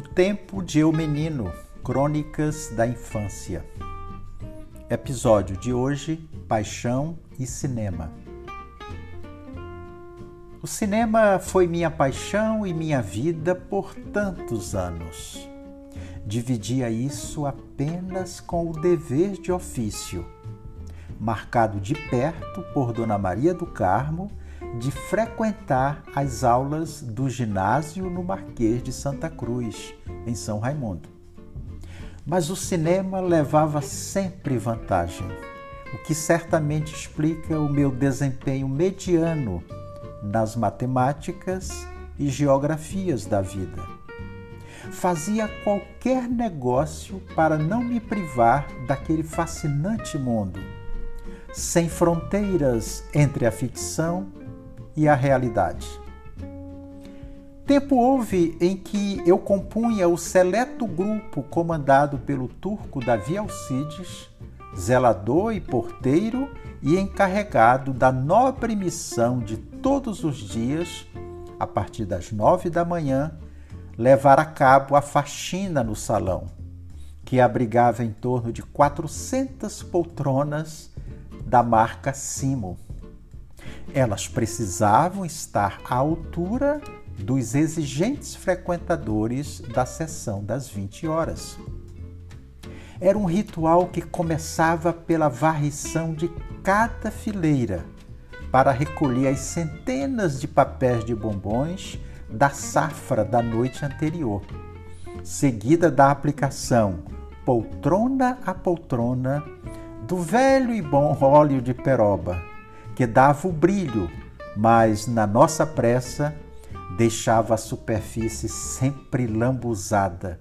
tempo de eu menino, crônicas da infância. Episódio de hoje: Paixão e cinema. O cinema foi minha paixão e minha vida por tantos anos. Dividia isso apenas com o dever de ofício, marcado de perto por Dona Maria do Carmo de frequentar as aulas do ginásio no Marquês de Santa Cruz, em São Raimundo. Mas o cinema levava sempre vantagem, o que certamente explica o meu desempenho mediano nas matemáticas e geografias da vida. Fazia qualquer negócio para não me privar daquele fascinante mundo, sem fronteiras entre a ficção e a realidade. Tempo houve em que eu compunha o seleto grupo comandado pelo turco Davi Alcides, zelador e porteiro e encarregado da nobre missão de todos os dias, a partir das nove da manhã, levar a cabo a faxina no salão, que abrigava em torno de 400 poltronas da marca Simo. Elas precisavam estar à altura dos exigentes frequentadores da sessão das 20 horas. Era um ritual que começava pela varrição de cada fileira para recolher as centenas de papéis de bombons da safra da noite anterior, seguida da aplicação poltrona a poltrona do velho e bom óleo de peroba que dava o brilho, mas na nossa pressa deixava a superfície sempre lambuzada.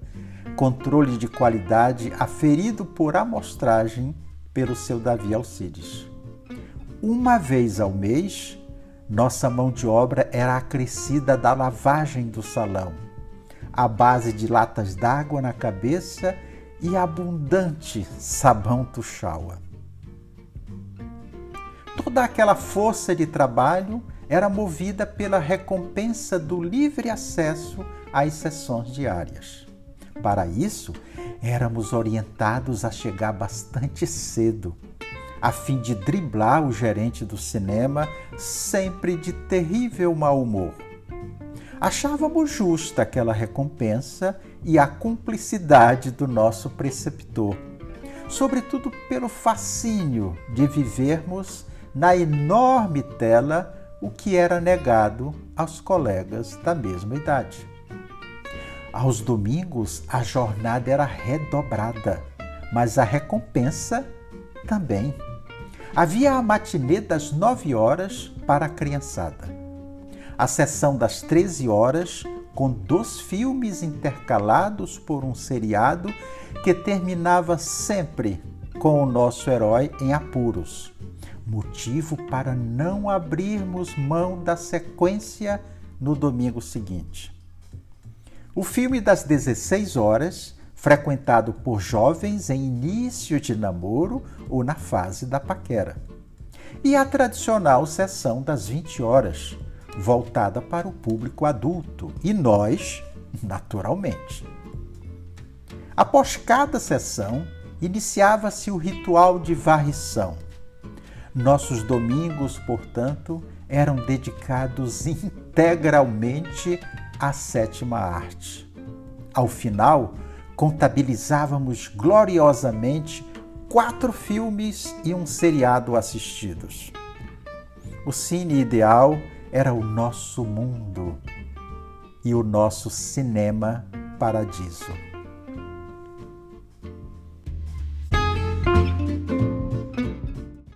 Controle de qualidade aferido por amostragem pelo seu Davi Alcides. Uma vez ao mês, nossa mão de obra era acrescida da lavagem do salão, à base de latas d'água na cabeça e abundante sabão tuxaua toda aquela força de trabalho era movida pela recompensa do livre acesso às sessões diárias. Para isso, éramos orientados a chegar bastante cedo, a fim de driblar o gerente do cinema, sempre de terrível mau humor. Achávamos justa aquela recompensa e a cumplicidade do nosso preceptor, sobretudo pelo fascínio de vivermos na enorme tela o que era negado aos colegas da mesma idade. Aos domingos a jornada era redobrada, mas a recompensa também. Havia a matinê das nove horas para a criançada. A sessão das treze horas, com dois filmes intercalados por um seriado que terminava sempre com o nosso herói em apuros motivo para não abrirmos mão da sequência no domingo seguinte. O filme das 16 horas, frequentado por jovens em início de namoro ou na fase da paquera. E a tradicional sessão das 20 horas, voltada para o público adulto e nós, naturalmente. Após cada sessão, iniciava-se o ritual de varrição nossos domingos, portanto, eram dedicados integralmente à sétima arte. Ao final, contabilizávamos gloriosamente quatro filmes e um seriado assistidos. O cine ideal era o nosso mundo e o nosso cinema paradiso.